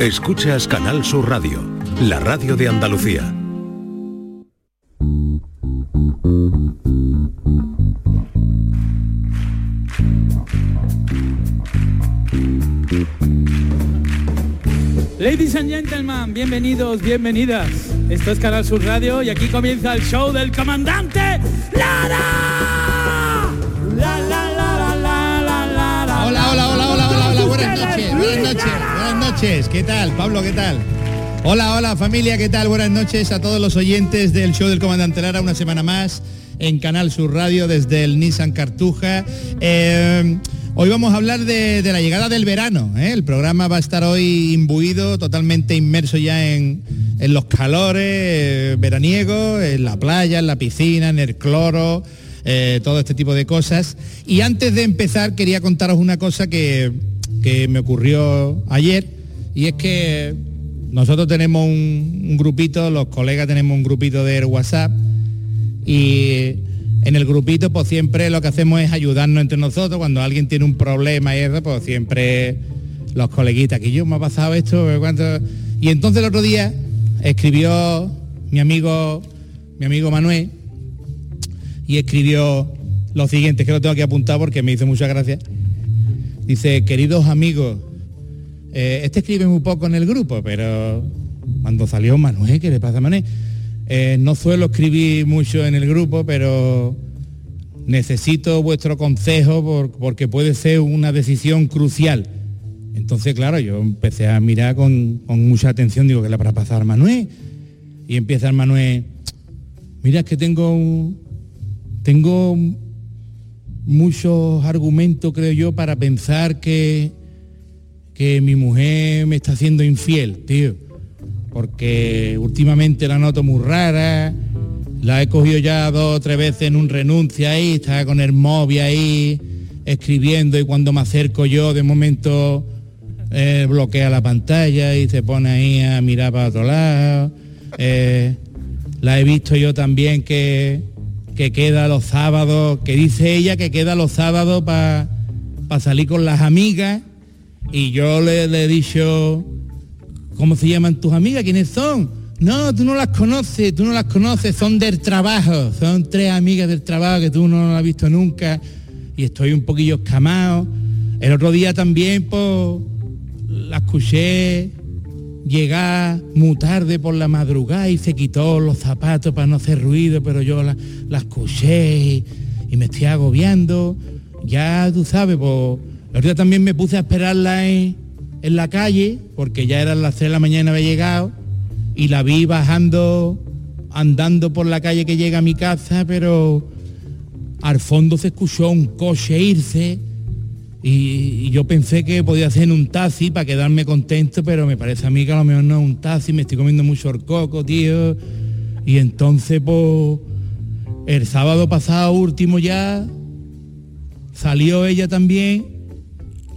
Escuchas Canal Sur Radio, la radio de Andalucía. Ladies and gentlemen, bienvenidos, bienvenidas. Esto es Canal Sur Radio y aquí comienza el show del comandante Lara. Buenas noches, buenas noches, buenas noches, ¿qué tal? Pablo, ¿qué tal? Hola, hola familia, ¿qué tal? Buenas noches a todos los oyentes del show del Comandante Lara, una semana más en Canal Sur Radio desde el Nissan Cartuja. Eh, hoy vamos a hablar de, de la llegada del verano, ¿eh? el programa va a estar hoy imbuido, totalmente inmerso ya en, en los calores eh, veraniegos, en la playa, en la piscina, en el cloro, eh, todo este tipo de cosas. Y antes de empezar quería contaros una cosa que, que me ocurrió ayer, y es que nosotros tenemos un, grupito, los colegas tenemos un grupito de WhatsApp, y en el grupito pues siempre lo que hacemos es ayudarnos entre nosotros, cuando alguien tiene un problema y eso, pues siempre los coleguitas, que yo me ha pasado esto, ¿cuánto? y entonces el otro día escribió mi amigo, mi amigo Manuel, y escribió lo siguiente, que lo tengo aquí apuntado porque me hizo mucha gracia. Dice, queridos amigos, eh, este escribe muy poco en el grupo, pero cuando salió Manuel, ¿qué le pasa a Manuel? Eh, no suelo escribir mucho en el grupo, pero necesito vuestro consejo por- porque puede ser una decisión crucial. Entonces, claro, yo empecé a mirar con, mucha atención, digo, ¿qué le habrá pasado a Manuel? Y empieza el Manuel, mira, que tengo un- tengo muchos argumentos, creo yo, para pensar que, que mi mujer me está haciendo infiel, tío. Porque últimamente la noto muy rara, la he cogido ya dos o tres veces en un renuncia ahí, está con el móvil ahí escribiendo y cuando me acerco yo de momento eh, bloquea la pantalla y se pone ahí a mirar para otro lado. Eh, la he visto yo también que, que queda los sábados, que dice ella que queda los sábados para salir con las amigas y yo le, le he dicho, ¿cómo se llaman tus amigas? ¿Quiénes son? No, tú no las conoces, tú no las conoces, son del trabajo, son tres amigas del trabajo que tú no las has visto nunca y estoy un poquillo escamado. El otro día también, pues, la escuché llegar muy tarde por la madrugada y se quitó los zapatos para no hacer ruido, pero yo la, la escuché y, me estoy agobiando. Ya tú sabes, pues día también me puse a esperarla en, en la calle, porque ya eran las 3 de la mañana había llegado, y la vi bajando, andando por la calle que llega a mi casa, pero al fondo se escuchó un coche irse y, yo pensé que podía ser en un taxi para quedarme contento, pero me parece a mí que a lo mejor no es un taxi, me estoy comiendo mucho orcoco, tío. Y entonces, pues, el sábado pasado último ya, salió ella también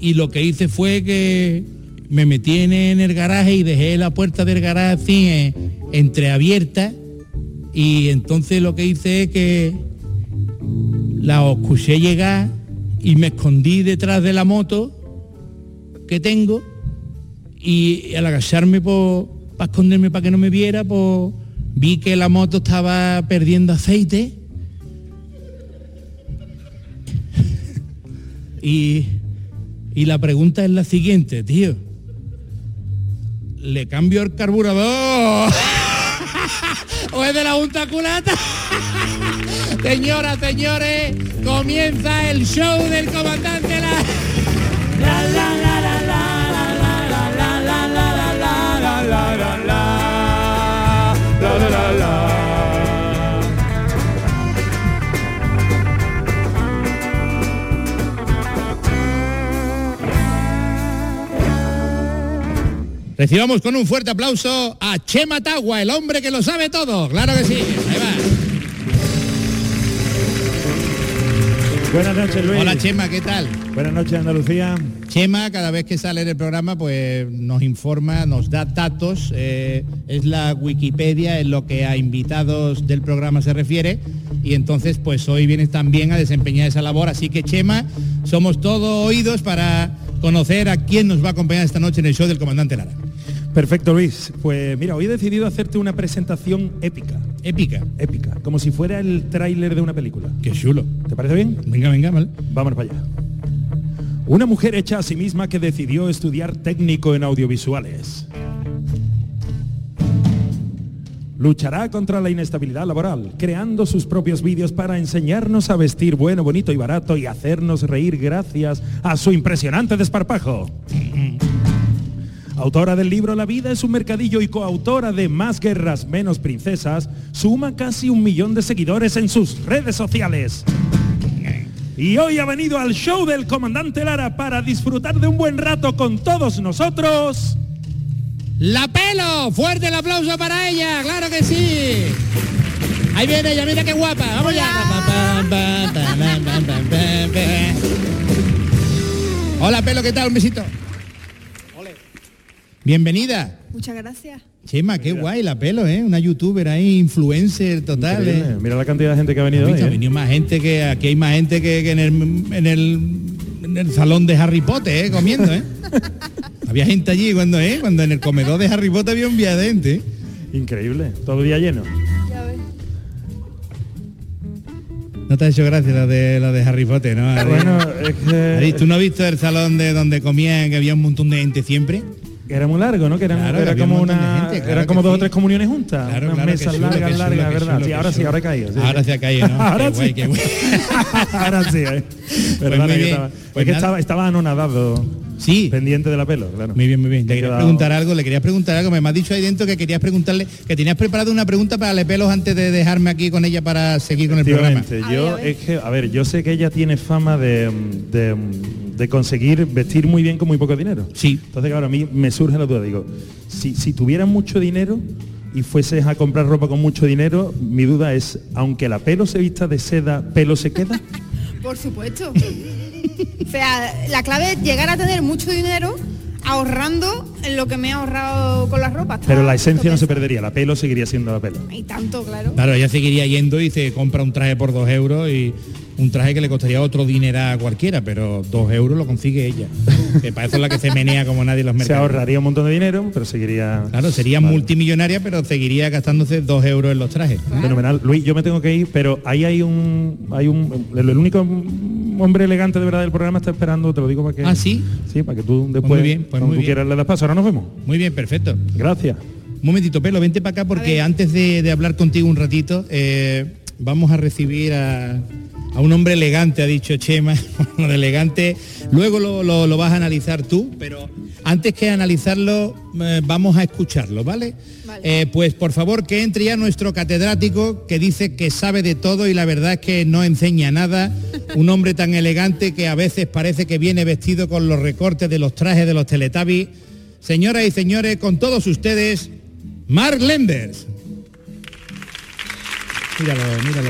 y lo que hice fue que me metí en, en el garaje y dejé la puerta del garaje así eh, entreabierta y entonces lo que hice es que la escuché llegar y me escondí detrás de la moto que tengo y al agacharme para esconderme para que no me viera, pues vi que la moto estaba perdiendo aceite y, y la pregunta es la siguiente, tío. ¿Le cambio el carburador? ¿O es de la junta culata? Señoras, señores, comienza el show del comandante la... La, la, la, la, la, la, la, la, la, la, la, la, la, la, la. Recibamos con un fuerte aplauso a Chema Tagua, el hombre que lo sabe todo. Claro que sí. Ahí va. Buenas noches, Luis. Hola Chema, ¿qué tal? Buenas noches, Andalucía. Chema, cada vez que sale en el programa, pues nos informa, nos da datos. eh, es la Wikipedia en lo que a invitados del programa se refiere. Y entonces, pues hoy vienes también a desempeñar esa labor. Así que, Chema, somos todos oídos para conocer a quién nos va a acompañar esta noche en el show del comandante Lara. Perfecto, Luis. Pues mira, hoy he decidido hacerte una presentación épica. Épica. Épica. Como si fuera el tráiler de una película. Qué chulo. ¿Te parece bien? Venga, venga, vale. Vámonos para allá. Una mujer hecha a sí misma que decidió estudiar técnico en audiovisuales. Luchará contra la inestabilidad laboral, creando sus propios vídeos para enseñarnos a vestir bueno, bonito y barato y hacernos reír gracias a su impresionante desparpajo. Autora del libro La vida es un mercadillo y coautora de Más guerras, menos princesas, suma casi un millón de seguidores en sus redes sociales. Y hoy ha venido al show del comandante Lara para disfrutar de un buen rato con todos nosotros. ¡La pelo! ¡Fuerte el aplauso para ella! ¡Claro que sí! Ahí viene ella, mira qué guapa. Vamos ya. Hola, pelo, ¿qué tal? Un besito. Bienvenida. Muchas gracias. Chema, qué guay la pelo, ¿eh? Una youtuber ahí, influencer total. ¿eh? Mira la cantidad de gente que ha venido ¿Has hoy. visto? Ha ¿eh? venido más gente que aquí hay más gente que, que en, el, en, el, en el salón de Harry Potter, ¿eh? comiendo, ¿eh? había gente allí cuando, ¿eh? Cuando en el comedor de Harry Potter había un día de gente. ¿eh? Increíble. Todo el día lleno. Ya ves. No te ha hecho gracia la de la de Harry Potter, ¿no? Harry? Bueno, es Harry, que ¿Tú no has visto el salón de donde comían que había un montón de gente siempre? Era muy largo, ¿no? Que eran- Claro, era como una, gente, claro eran que como dos o tres comuniones juntas. Claro, unas mesas largas, largas, ¿verdad? sí, ahora sí, ahora he caído. sí, Ahora sí. ha caído, ¿no? ahora Qué guay, sí. qué guay. ahora sí, ¿eh? Que bien. estaba, Pues es que estaba, estaba anonadado, Sí. pendiente de la pelo, claro. Muy bien, muy bien. Le quería quedado- preguntar algo, le querías preguntar algo. Me has dicho ahí dentro que querías preguntarle, que tenías preparado una pregunta para Lepelos antes de dejarme aquí con ella para seguir con el programa. A yo ver, a ver. es que, a ver, yo sé que ella tiene fama de, de, de conseguir vestir muy bien con muy poco dinero. Sí. Entonces, claro, a mí me surge la duda, digo, si, si tuvieras mucho dinero y fueses a comprar ropa con mucho dinero, mi duda es, aunque la pelo se vista de seda, ¿pelo se queda? Por supuesto. O sea, la clave es llegar a tener mucho dinero ahorrando en lo que me he ahorrado con las ropas. Pero la esencia no se perdería, la pelo seguiría siendo la pelo. Y tanto, claro. Claro, ella seguiría yendo y se compra un traje por dos euros y un traje que le costaría otro dinero a cualquiera, pero dos euros lo consigue ella. Que para eso es la que se menea como nadie los Se mercados. ahorraría un montón de dinero, pero seguiría... Claro, sería Vale. multimillonaria, pero seguiría gastándose dos euros en los trajes. Fenomenal. Luis, yo me tengo que ir, pero ahí hay un... hay un El, el único hombre elegante de verdad del programa está esperando, te lo digo para que... Ah, ¿sí? Sí, para que tú después, muy bien, pues cuando muy tú bien. quieras, le das paso. Ahora nos vemos. Muy bien, perfecto. Gracias. Un momentito, Pelo, vente para acá porque antes de, de hablar contigo un ratito, eh, vamos a recibir a, a un hombre elegante, ha dicho Chema, Bueno, elegante. Luego lo, lo- lo vas a analizar tú, pero antes que analizarlo, eh, vamos a escucharlo, ¿vale? Vale. Eh, pues por favor que entre ya nuestro catedrático que dice que sabe de todo y la verdad es que no enseña nada. Un hombre tan elegante que a veces parece que viene vestido con los recortes de los trajes de los Teletubbies. Señoras y señores, con todos ustedes, Mark Lenders. Míralo, míralo.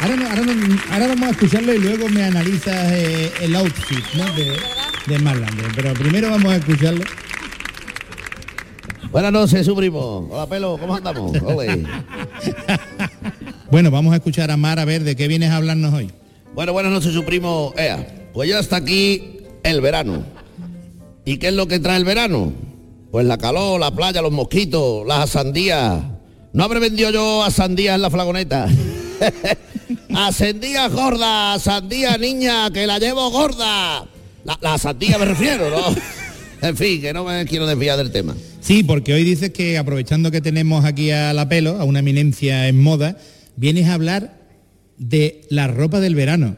Ahora, ahora ahora vamos a escucharlo y luego me analizas eh, el outfit ¿no? de, de. Pero primero vamos a escucharlo. Buenas noches, su primo. Hola, pelo, ¿cómo andamos? Ole. Bueno, vamos a escuchar a Mar a ver de qué vienes a hablarnos hoy. Bueno, buenas noches, su primo. Ea, pues ya está aquí el verano. ¿Y qué es lo que trae el verano? Pues la calor, la playa, los mosquitos, las sandías. No habré vendido yo a sandías en la flagoneta. a sandías gorda, a sandía niña, que la llevo gorda. La, la sandía me refiero, ¿no? en fin, que no me quiero desviar del tema. Sí, porque hoy dices que aprovechando que tenemos aquí a la pelo, a una eminencia en moda, vienes a hablar de la ropa del verano.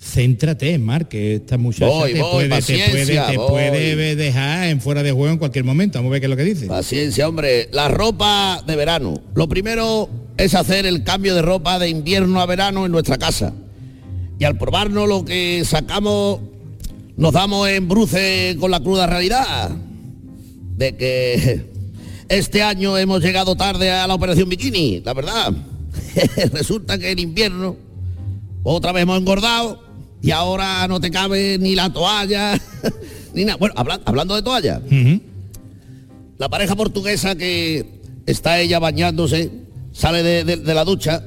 Céntrate, Mar, que esta muchacha Voy, te, voy, puede, te, puede, te puede dejar en fuera de juego en cualquier momento. Vamos a ver qué es lo que dice. Paciencia, hombre. La ropa de verano. Lo primero es hacer el cambio de ropa de invierno a verano en nuestra casa. Y al probarnos lo que sacamos, nos damos en bruce con la cruda realidad de que este año hemos llegado tarde a la operación bikini, la verdad. Resulta que en invierno otra vez hemos engordado y ahora no te cabe ni la toalla, ni nada. Bueno, habla- hablando de toalla, la pareja portuguesa que está ella bañándose, sale de, de- de la ducha,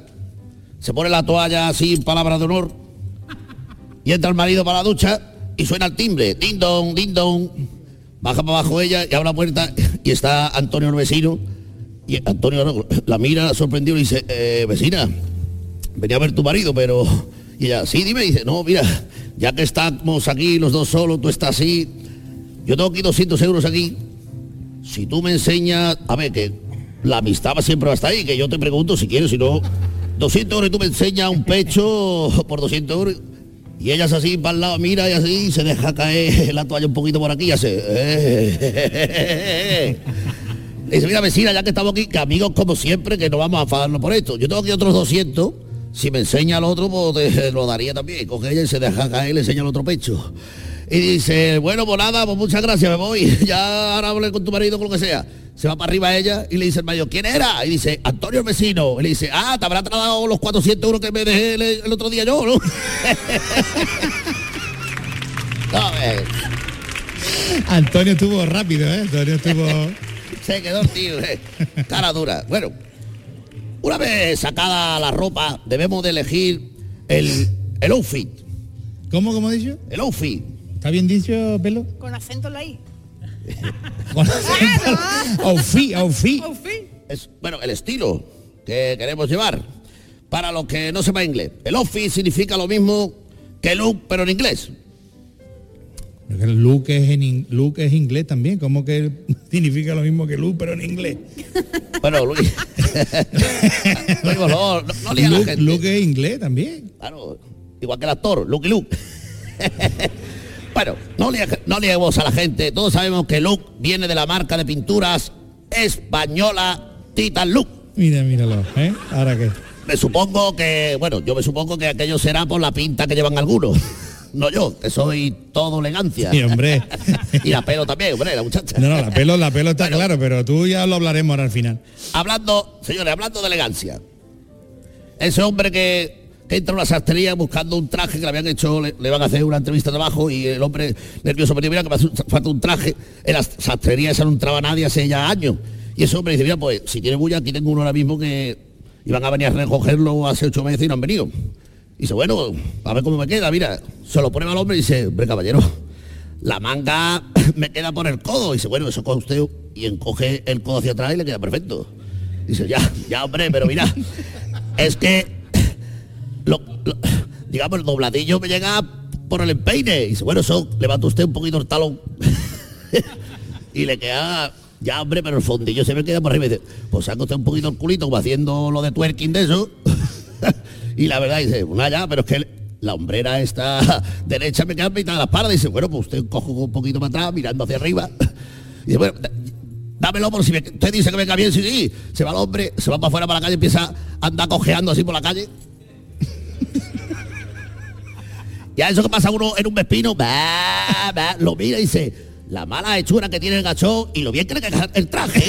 se pone la toalla así en palabra de honor, y entra el marido para la ducha y suena el timbre, ding dong, ding dong. baja para abajo ella y abre la puerta y está Antonio el vecino. Y Antonio la mira sorprendido y dice, "Eh, vecina, venía a ver tu marido, pero... Y ella, sí, dime, dice, no, mira, ya que estamos aquí los dos solos, tú estás así, yo tengo aquí 200 euros aquí. Si tú me enseñas, a ver, que la amistad siempre va a estar ahí, que yo te pregunto si quieres, si no, 200 euros y tú me enseñas un pecho por 200 euros. Y ella es así para el lado, mira y así, se deja caer la toalla un poquito por aquí y hace... "Eh". Dice, mira vecina, ya que estamos aquí, que amigos como siempre, que no vamos a enfadarnos por esto. Yo tengo aquí otros 200, si me enseña el otro, pues te lo daría también. Coge ella y se deja caer y le enseña el otro pecho. Y dice, bueno, pues nada, pues muchas gracias, me voy. Ya ahora hablé con tu marido, con lo que sea. Se va para arriba ella y le dice el mayor, ¿quién era? Y dice, Antonio el vecino. Y le dice, ah, te habrá trasladado los 400 euros que me dejé el, el otro día yo, ¿no? No, a ver, Antonio estuvo rápido, ¿eh? Antonio estuvo... se quedó tío, eh. cara dura. Bueno, una vez sacada la ropa, debemos de elegir el, el outfit. ¿Cómo, cómo he dicho? El outfit. ¿Está bien dicho, Pelo? Con acento en la I. Con acento. Outfit, outfit. Fin. Es, bueno, el estilo que queremos llevar. Para los que no sepan inglés. El outfit significa lo mismo que look, pero en inglés. Luke es, en Luke es inglés también, como que significa lo mismo que Luke, pero en inglés. Bueno, no, no Luke. Luke es inglés también. Claro, igual que el actor, Luke Luke. bueno, no, lie- no liemos a la gente. Todos sabemos que Luke viene de la marca de pinturas española Titan Look. Mira, míralo, ¿eh? Ahora qué. Me supongo que, bueno, yo me supongo que aquello será por la pinta que llevan algunos. No yo, que soy todo elegancia. Sí, hombre. y la pelo también, hombre, la muchacha. No, no, la pelo, la pelo está claro, pero tú ya lo hablaremos ahora al final. Hablando, señores, hablando de elegancia. Ese hombre que, que entra a una sastrería buscando un traje que le habían hecho, le, le van a hacer una entrevista de trabajo y el hombre nervioso me dice, mira que me hace falta un traje. En la sastrería esa no entraba nadie hace ya años. Y ese hombre dice, mira, pues si tiene bulla, aquí tengo uno ahora mismo que iban a venir a recogerlo hace ocho meses y no han venido. Y dice, bueno, a ver cómo me queda, mira. Se lo pone al hombre y dice, hombre, caballero, la manga me queda por el codo. Y dice, bueno, eso coge usted y encoge el codo hacia atrás y le queda perfecto. Dice, ya, ya, hombre, pero mira, es que, digamos, el dobladillo me llega por el empeine. Y dice, bueno, eso, levanta usted un poquito el talón. y le queda, ya, hombre, pero el fondillo se me queda por arriba. Y dice, pues saca usted un poquito el culito, como haciendo lo de twerking de eso. y la verdad, dice, una ya, pero es que la hombrera esta derecha me queda mitad de la espalda. Dice, bueno, pues usted cojo un poquito para atrás, mirando hacia arriba. Y dice, bueno, dámelo por si me- usted dice que venga bien, sí, sí. Se va el hombre, se va para afuera para la calle, empieza a andar cojeando así por la calle. Y a eso que pasa uno en un vespino, va, va, lo mira y dice, la mala hechura que tiene el gachón y lo bien que le queda el traje.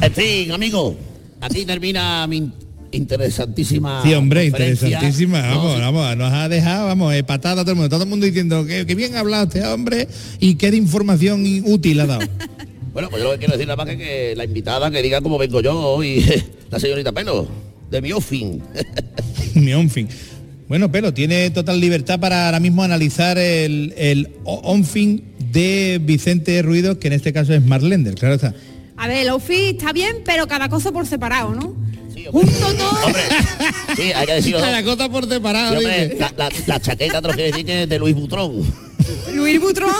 En fin, amigo, aquí termina mi in- interesantísima. Sí, hombre, interesantísima. No, Vamos, vamos, nos ha dejado, vamos, eh, patada todo el mundo. Todo el mundo diciendo que, que bien ha hablado este hombre y qué de información útil ha dado. Bueno, pues yo lo que quiero decir nada más que, que la invitada que diga cómo vengo yo y la señorita Pelo, de mi offing. Mi onfin. Bueno, Pelo, tiene total libertad para ahora mismo analizar el, el onfin de Vicente Ruido, que en este caso es Marlender, claro está. A ver, el outfit está bien, pero cada cosa por separado, ¿no? Sí. Junto todo. Hombre, sí, hay que decirlo. Cada cosa por separado, Sí, hombre, dice. la, la- la chaqueta te lo decir que es de Luis Butrón. Luis Butrón.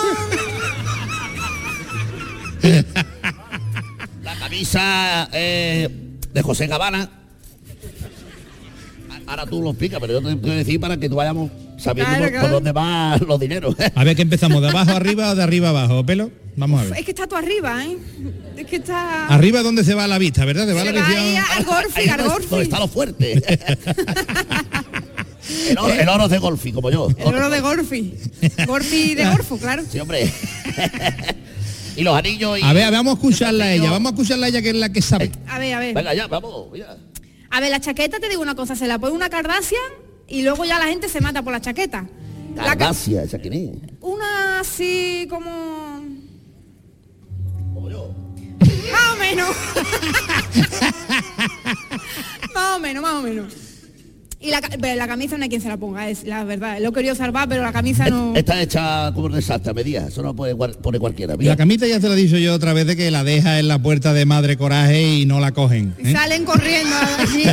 La camisa eh, de José Gabana. Ahora tú lo explicas, pero yo te quiero decir para que tú vayamos sabiendo Claro, por, claro. por dónde van los dineros. A ver, ¿qué empezamos? ¿De abajo arriba o de arriba abajo? Pelo, vamos a ver. Es que está tú arriba, ¿eh? Es que está... Arriba donde se va la vista, ¿verdad? Se va Se la va ahí visión. al Gorfi, Ahí al Gorfi. donde está lo fuerte. el, oro, el oro de Golfi, como yo. El oro de Gorfi. Gorfi de Gorfo, claro. Sí, hombre. y los anillos y... A ver, vamos a escucharla a ella, vamos a escucharla a ella que es la que sabe. A ver, a ver. Venga, ya, vamos. mira. A ver, la chaqueta, te digo una cosa, se la pone una Kardashian y luego ya la gente se mata por la chaqueta. La ca- Cardacia, esa quién es. una así como... Como yo. Más o menos. Más o menos, más o menos. Y la, pero la camisa no hay quien se la ponga, es la verdad. Lo he querido salvar, pero la camisa no... Está hecha como un desastre, a medida. Eso no puede guar- pone cualquiera. Mira. la camita ya te lo he dicho yo otra vez de que la deja en la puerta de Madre Coraje y no la cogen. ¿eh? Salen corriendo. así.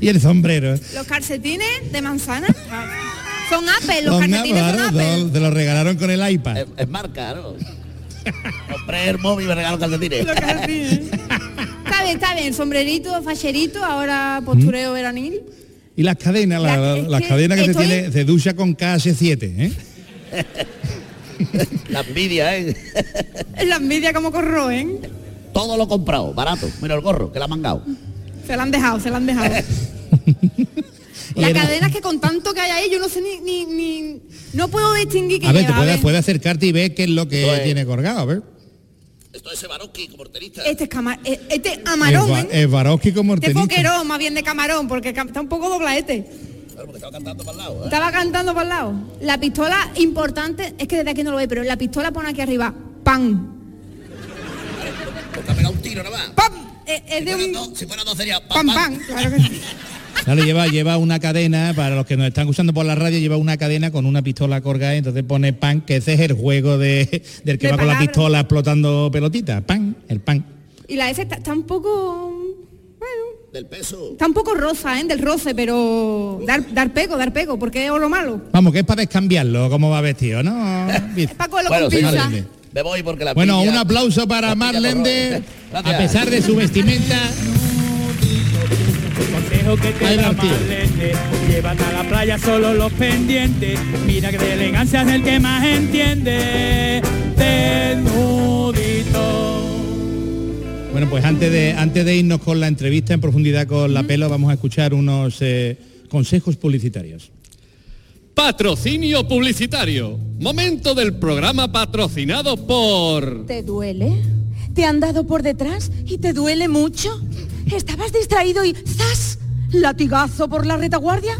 y el sombrero. Los calcetines de manzana son Apple, los Los calcetines son Apple. dos, te lo regalaron con el iPad. Es, es marca, ¿no? Compré el móvil y me regaló calcetines. Los calcetines. está bien, está bien. Sombrerito, facherito, ahora postureo veranil. Y las cadenas, la- La- las que cadenas que se tiene, se ducha con KS7, ¿eh? La envidia, ¿eh? La envidia como corroen. Todo lo comprado, barato. Mira el gorro, que la ha mangado. Se la han dejado, se la han dejado. Y La era- cadena es que con tanto que hay ahí, yo no sé ni... ni, ni- no puedo distinguir qué A ver, lleva, te puedes, ver. puedes acercarte y ver qué es lo que Esto es- tiene colgado, a ver. Esto es Sebaroski, como porterista. Este es cama- eh, este amarón, Es, ¿eh? es Varosky como Este hortenista. foquerón, más bien de camarón, porque está un poco doblaete. Claro, porque estaba cantando para el lado, ¿eh? Estaba cantando para el lado. La pistola importante, es que desde aquí no lo ve, pero la pistola pone aquí arriba, ¡pam! Porque ha pegado un tiro nada más. ¡Pam! Eh, Es Si de fuera un... dos- si fuera dos sería ¡Pam, pam! Claro que sí. Claro, lleva, lleva una cadena, para los que nos están usando por la radio, lleva una cadena con una pistola colgada y entonces pone pan, que ese es el juego de, del que De va con la pistola explotando pelotitas. Pan, el pan. Y la S está, está un poco... Bueno, Del peso. está un poco rosa, ¿eh? Del roce, pero... Dar, dar pego, dar pego, porque es oro malo. Vamos, que es para descambiarlo, cómo va vestido, ¿no? Es para cogerlo Bueno, con señores, me voy porque la Bueno, un aplauso para corroe. a pesar de su vestimenta. Consejo que te da llevan a la playa solo los pendientes. Mira que de elegancia es el que más entiende. Desnudito. Bueno, pues antes de, antes de irnos con la entrevista en profundidad con la pelo, vamos a escuchar unos eh, consejos publicitarios. Patrocinio publicitario. Momento del programa patrocinado por... ¿Te duele? ¿Te han dado por detrás y te duele mucho? ¿Estabas distraído y ¡zas! ¿Latigazo por la retaguardia?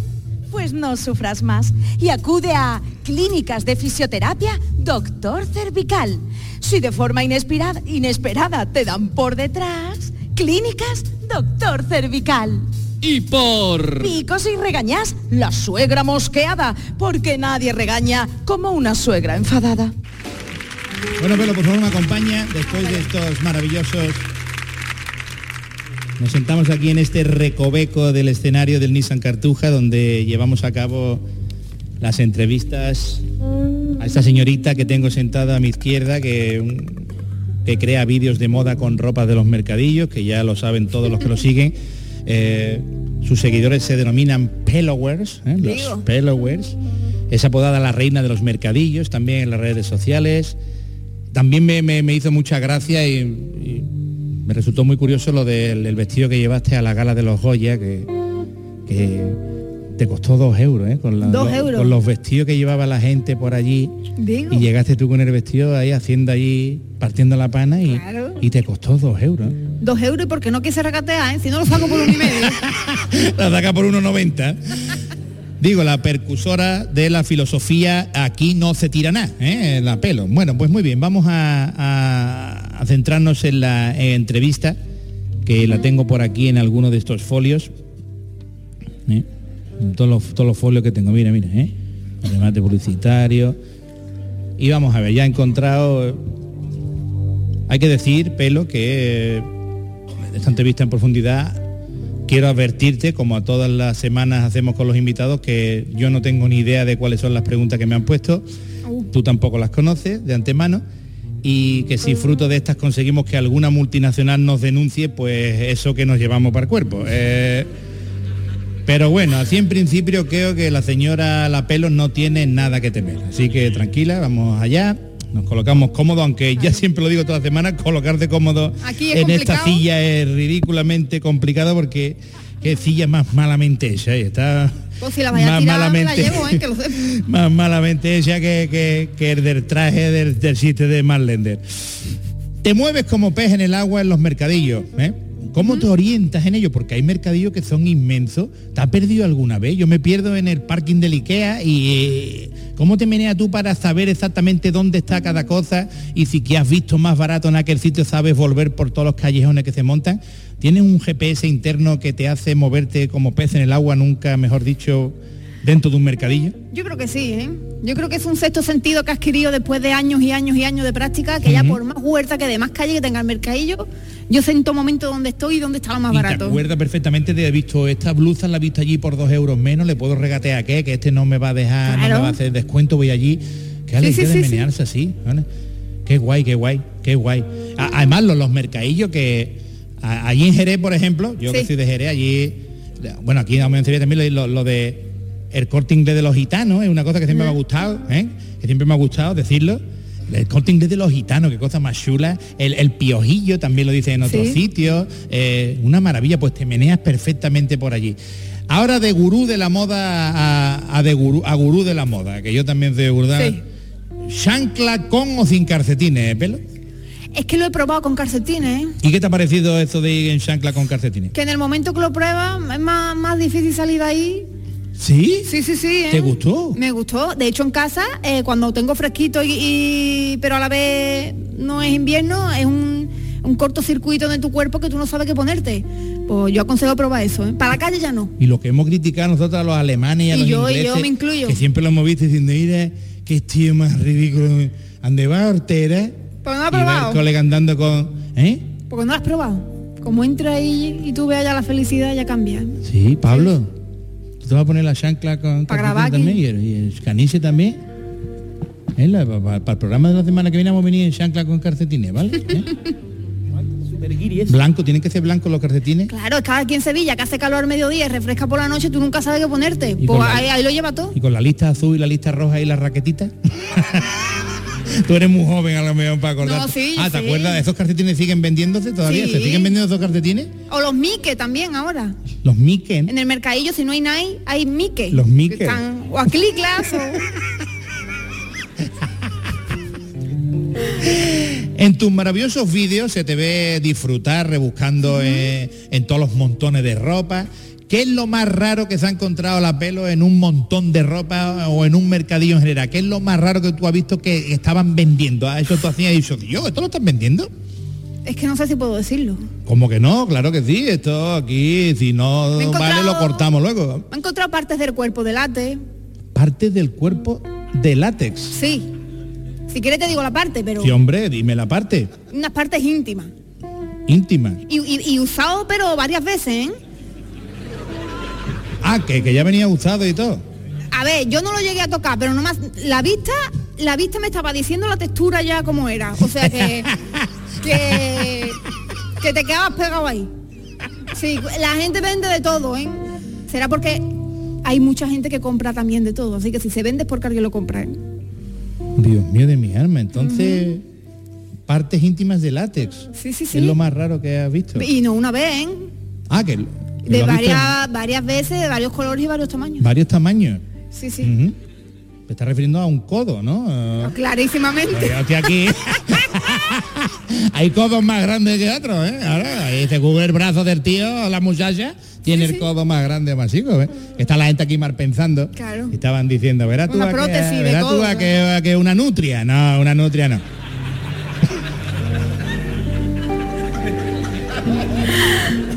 Pues no sufras más y acude a Clínicas de Fisioterapia Doctor Cervical. Si de forma inesperada, inesperada te dan por detrás, Clínicas Doctor Cervical. Y por... Picos y regañas, la suegra mosqueada, porque nadie regaña como una suegra enfadada. Bueno, Pelo, por favor, me acompaña después de estos maravillosos... Nos sentamos aquí en este recoveco del escenario del Nissan Cartuja, donde llevamos a cabo las entrevistas a esta señorita que tengo sentada a mi izquierda, que, que crea vídeos de moda con ropa de los mercadillos, que ya lo saben todos los que lo siguen. Eh, sus seguidores se denominan Pelowers, ¿eh? los. Pelowers. Es apodada la reina de los mercadillos, también en las redes sociales. También me, me- me hizo mucha gracia y, y me resultó muy curioso lo del el vestido que llevaste a la gala de los Goya, que, que te costó dos euros, ¿eh? con, la- Dos los- euros. con los vestidos que llevaba la gente por allí. Digo. Y llegaste tú con el vestido ahí haciendo allí, partiendo la pana y, Claro. y te costó dos euros. Dos euros y porque no quise regatear, ¿eh? Si no lo saco por un y medio. la saca por 1,90. Digo, la percusora de la filosofía, aquí no se tira nada, ¿eh? la pelo. Bueno, pues muy bien, vamos a, a- a centrarnos en la eh, entrevista, que la tengo por aquí en alguno de estos folios. ¿eh? En Todos los, todos los folios que tengo, mira, mira, ¿eh? además de publicitario. Y vamos a ver, ya he encontrado... Hay que decir, pelo, que eh, esta entrevista en profundidad quiero advertirte, como a todas las semanas hacemos con los invitados, que yo no tengo ni idea de cuáles son las preguntas que me han puesto, tú tampoco las conoces de antemano, y que si fruto de estas conseguimos que alguna multinacional nos denuncie, pues eso que nos llevamos para el cuerpo. Eh, pero bueno, así en principio creo que la señora La Pelos no tiene nada que temer. Así que tranquila, vamos allá. Nos colocamos cómodos, aunque ya siempre lo digo todas las semanas, colocarte cómodo Aquí en esta silla es ridículamente complicado porque qué silla más malamente hecha, ¿eh? está Pues si la vaya a tirar, la llevo, ¿eh? Que lo sepa. más malamente hecha que, que- que el del traje del, del sitio de Marlender. Te mueves como pez en el agua en los mercadillos, ¿eh? ¿Cómo te orientas en ello? Porque hay mercadillos que son inmensos. ¿Te has perdido alguna vez? Yo me pierdo en el parking del Ikea y eh, ¿cómo te meneas tú para saber exactamente dónde está cada cosa y si que has visto más barato en aquel sitio sabes volver por todos los callejones que se montan? ¿Tienes un GPS interno que te hace moverte como pez en el agua, nunca, mejor dicho, dentro de un mercadillo? Yo creo que sí, ¿eh? Yo creo que es un sexto sentido que has adquirido después de años y años y años de práctica, que ya por más huerta que de más calle que tenga el mercadillo, yo sé en todo momento dónde estoy y dónde está lo más Y te barato. acuerdas perfectamente de haber visto esta blusa, la he visto allí por dos euros menos, le puedo regatear qué, que este no me va a dejar, no me va a hacer descuento, voy allí. Qué alegría sí, de sí, sí. menearse así. ¿vale? Qué guay, qué guay, qué guay. Además, los, los mercadillos que allí en Jerez, por ejemplo, yo que soy de Jerez, allí, bueno, aquí en Sevilla también lo, lo de el corte inglés de los gitanos, es una cosa que siempre me ha gustado, ¿eh? que siempre me ha gustado decirlo. El corte inglés de los gitanos, qué cosa más chula. El, el piojillo también lo dicen en otros Sí. sitios. eh, una maravilla, pues te meneas perfectamente por allí. Ahora de gurú de la moda a, a de gurú, a gurú de la moda, que yo también soy de gurú. Sí. Chancla con o sin calcetines, ¿eh, pelo? Es que lo he probado con calcetines, ¿eh? ¿Y qué te ha parecido eso de ir en chancla con calcetines? Que en el momento que lo pruebas es más, más difícil salir de ahí. ¿Sí? Sí, sí, sí. ¿eh? ¿Te gustó? Me gustó. De hecho, en casa, eh, cuando tengo fresquito y, y- pero a la vez no es invierno, es un, un cortocircuito de tu cuerpo que tú no sabes qué ponerte. Pues yo aconsejo probar eso. ¿eh? Para la calle ya no. Y lo que hemos criticado nosotros a los alemanes y a Y los yo- y yo ingleses, me incluyo. que siempre lo hemos visto diciendo, mira, qué tío más ridículo. Ande va Ortera Pues no has probado. colega andando con... ¿Eh? Porque no has probado. Como entra ahí y tú veas ya la felicidad, ya cambia. Sí, Pablo. ¿Tú te vas a poner la chancla con Pa' calcetín grabar también? ¿Y el, y el caniche también? Para el programa de la semana que viene vamos a venir en chancla con calcetines, ¿vale? ¿Eh? Blanco, tienen que ser blancos los calcetines. Claro, es que aquí en Sevilla, que hace calor al mediodía y refresca por la noche, tú nunca sabes qué ponerte. Pues la- ahí, ahí lo lleva todo. Y con la lista azul y la lista roja y la raquetita. Tú eres muy joven a lo mejor para acordar. No, sí, ah, ¿te sí. acuerdas? ¿Esos calcetines siguen vendiéndose todavía? ¿Se siguen vendiendo esos calcetines? O los Mike también ahora. Los Mickey. En el mercadillo, si no hay Nike, hay Mickey. Los están- O a. En tus maravillosos vídeos se te ve disfrutar rebuscando eh, en todos los montones de ropa. ¿Qué es lo más raro que se ha encontrado la pelo en un montón de ropa o en un mercadillo en general? ¿Qué es lo más raro que tú has visto que estaban vendiendo? A eso tú hacías y dicho, Dios, ¿esto lo están vendiendo? Es que no sé si puedo decirlo. Como que no, claro que sí. Esto aquí, si no vale, lo cortamos luego. Me he encontrado partes del cuerpo de late. Partes del cuerpo de látex. Sí. Si quieres te digo la parte, pero Sí, hombre, dime la parte unas partes íntimas. íntima. Y, y- y usado, pero varias veces, ¿eh? Ah, que, que ya venía usado y todo. A ver, yo no lo llegué a tocar, pero nomás la vista, la vista me estaba diciendo la textura ya como era. O sea que, que, que te quedabas pegado ahí. Sí, la gente vende de todo, ¿eh? Será porque hay mucha gente que compra también de todo, así que si se vende es porque alguien lo compra. ¿eh? Dios mío de mi alma. Entonces, partes íntimas de látex. Sí, sí, sí. Es lo más raro que has visto. Y no una vez, ¿eh? Ah, que De varias, varias veces, de varios colores y varios tamaños. varios tamaños. Sí, sí. Ujú. Te está refiriendo a un codo, ¿no? Clarísimamente. Estoy aquí. Hay codos más grandes que otros, ¿eh? Ahora, ahí se cubre el brazo del tío, la muchacha, tiene Sí, el codo más grande, más chico, ¿eh? Está la gente aquí mal pensando. Claro. Y estaban diciendo, verás tú, Una a que, prótesis de verás tú codo, a ¿no? que, a que una nutria. No, una nutria no.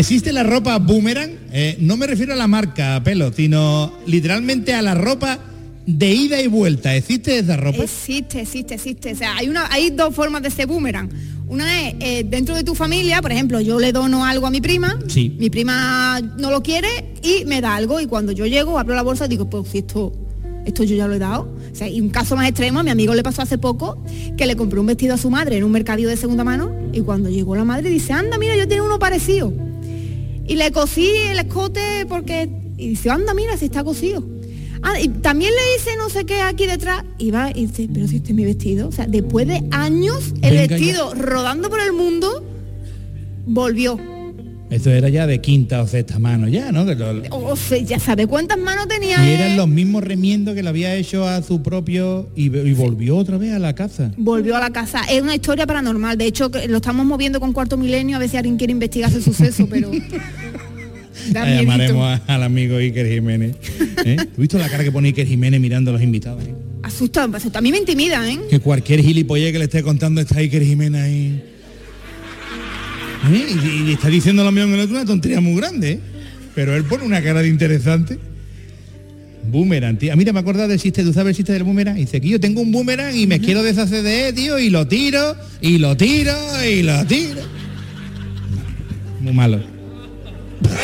¿Existe la ropa boomerang? Eh, no me refiero a la marca pelo, sino literalmente a la ropa de ida y vuelta. ¿Existe esa ropa? Existe, existe, existe. O sea, hay, una, hay dos formas de ser boomerang. Una es eh, dentro de tu familia, por ejemplo, yo le dono algo a mi prima, Sí. mi prima no lo quiere y me da algo y cuando yo llego, abro la bolsa y digo, pues si esto, esto yo ya lo he dado. O sea, y un caso más extremo, a mi amigo le pasó hace poco que le compró un vestido a su madre en un mercadillo de segunda mano y cuando llegó la madre dice, anda, mira, yo tengo uno parecido. Y le cosí el escote porque... Y dice, anda, mira, si está cosido. Ah, y también le hice no sé qué aquí detrás. Y va y dice, pero si este es mi vestido. O sea, después de años, el Venga ya. vestido rodando por el mundo, volvió. Eso era ya de quinta o sexta mano ya, ¿no? Que lo- O sea, ya sabe cuántas manos tenía. y eran los mismos remiendos que le había hecho a su propio y, y volvió otra vez a la casa. Volvió a la casa. Es una historia paranormal. De hecho, lo estamos moviendo con cuarto milenio a ver si alguien quiere investigar ese suceso, pero. Da llamaremos a- al amigo Iker Jiménez. ¿eh? ¿Tú visto la cara que pone Iker Jiménez mirando a los invitados? Asusta, asusta. A mí me intimidan, ¿eh? Que cualquier gilipollez que le esté contando está Iker Jiménez ahí. ¿Eh? Y, y está diciendo lo mismo en el otro, una tontería muy grande. ¿eh? Pero él pone una cara de interesante. Boomerang, tío. Ah, Mira, me acuerdo del chiste, ¿tú sabes el chiste del boomerang? Dice que yo tengo un boomerang y me quiero deshacer de él, tío, y lo tiro, y lo tiro, y lo tiro. Muy malo.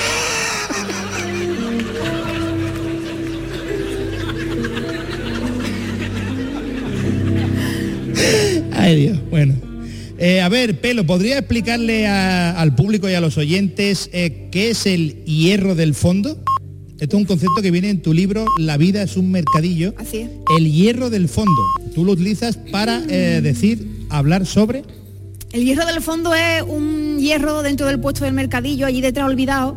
Ay Dios, bueno. Eh, a ver, Pelo, ¿podría explicarle a- al público y a los oyentes eh, qué es el hierro del fondo? Esto es un concepto que viene en tu libro La vida es un mercadillo. Así es. El hierro del fondo. Tú lo utilizas para eh, decir, hablar sobre... El hierro del fondo es un hierro dentro del puesto del mercadillo, allí detrás olvidado,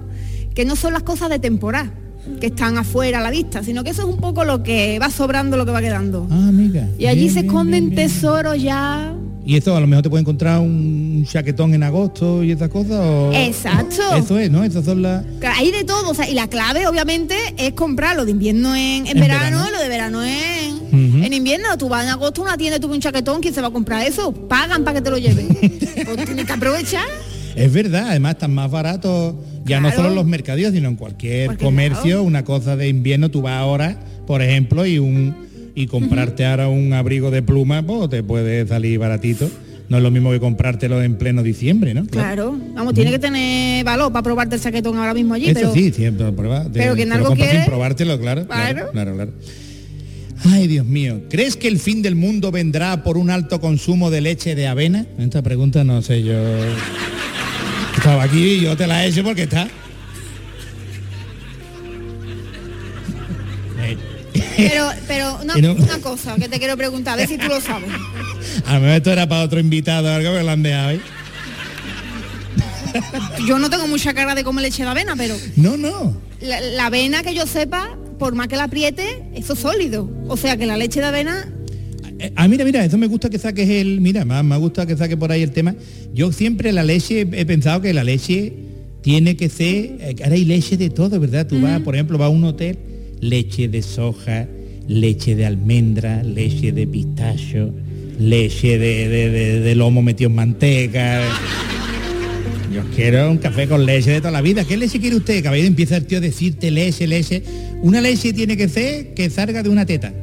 que no son las cosas de temporada, que están afuera a la vista, sino que eso es un poco lo que va sobrando, lo que va quedando. Ah, amiga. Y allí Bien, se bien, esconden bien, tesoros ya. Y esto a lo mejor te puede encontrar un chaquetón en agosto y esas cosas. o- Exacto. Eso es, ¿no? Esas son las... Hay de todo, o sea, y la clave obviamente es comprar lo de invierno en, en En verano, verano. lo de verano en, en invierno. Tú vas en agosto a una tienda, tú ves un chaquetón, ¿quién se va a comprar eso? Pagan para que te lo lleven. pues tienes que aprovechar. Es verdad, además están más baratos, ya no solo en los mercadillos, sino en cualquier Cualquier comercio, lado. una cosa de invierno, tú vas ahora, por ejemplo, y un y comprarte ahora un abrigo de pluma, pues te puede salir baratito. No es lo mismo que comprártelo en pleno diciembre, ¿no? Claro, vamos, tiene que tener valor para probarte el chaquetón ahora mismo allí, Eso pero sí, siempre prueba. te- pero quien te lo algo compras sin quiere- probártelo, claro, claro, Claro. claro, claro. Ay, Dios mío, ¿crees que el fin del mundo vendrá por un alto consumo de leche de avena? Esta pregunta no sé yo. Estaba aquí y yo te la he hecho porque está. Pero, pero una, Y no- una cosa que te quiero preguntar, a ver si tú lo sabes. A lo mejor esto era para otro invitado algo que lo han dejado ahí. Yo no tengo mucha cara de comer leche de avena, pero No, no. la, la avena que yo sepa, por más que la apriete, eso es sólido. O sea que la leche de avena, Eh, Ah, mira, mira, eso me gusta que saques el. Mira, más me gusta que saques por ahí el tema. Yo siempre la leche, he pensado que la leche tiene que ser. eh, Ahora hay leche de todo, ¿verdad? Tú vas, por ejemplo, vas a un hotel, leche de soja, leche de almendra, leche de pistacho, leche de, de- de- de lomo metido en manteca. Yo quiero un café con leche de toda la vida. ¿Qué leche quiere usted? Caballero, empieza el tío a decirte leche, leche. Una leche tiene que ser que salga de una teta.